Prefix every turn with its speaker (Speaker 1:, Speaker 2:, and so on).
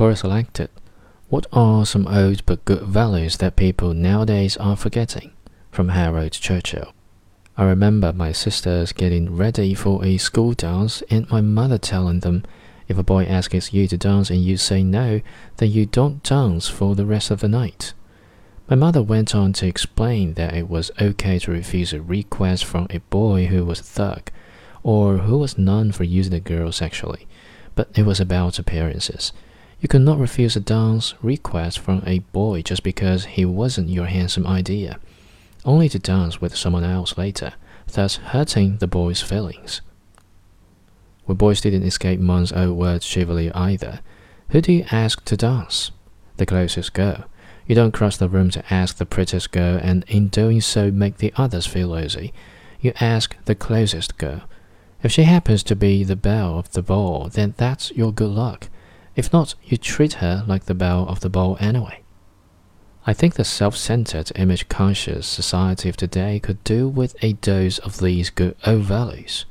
Speaker 1: Quora selected. What are some old but good values that people nowadays are forgetting? From Harold Churchill. I remember my sisters getting ready for a school dance and my mother telling them if a boy asks you to dance and you say no, then you don't dance for the rest of the night. My mother went on to explain that it was okay to refuse a request from a boy who was a thug, or who was known for using a girl sexually, but it was about appearances. You could not refuse a dance request from a boy just because he wasn't your handsome idea, only to dance with someone else later, thus hurting the boy's feelings. Well, boys didn't escape months old word chivalry either. Who do you ask to dance? The closest girl. You don't cross the room to ask the prettiest girl, and in doing so make the others feel lazy. You ask the closest girl. If she happens to be the belle of the ball, then that's your good luck. If not, you treat her like the belle of the ball anyway. I think the self centered, image conscious society of today could do with a dose of these good old values.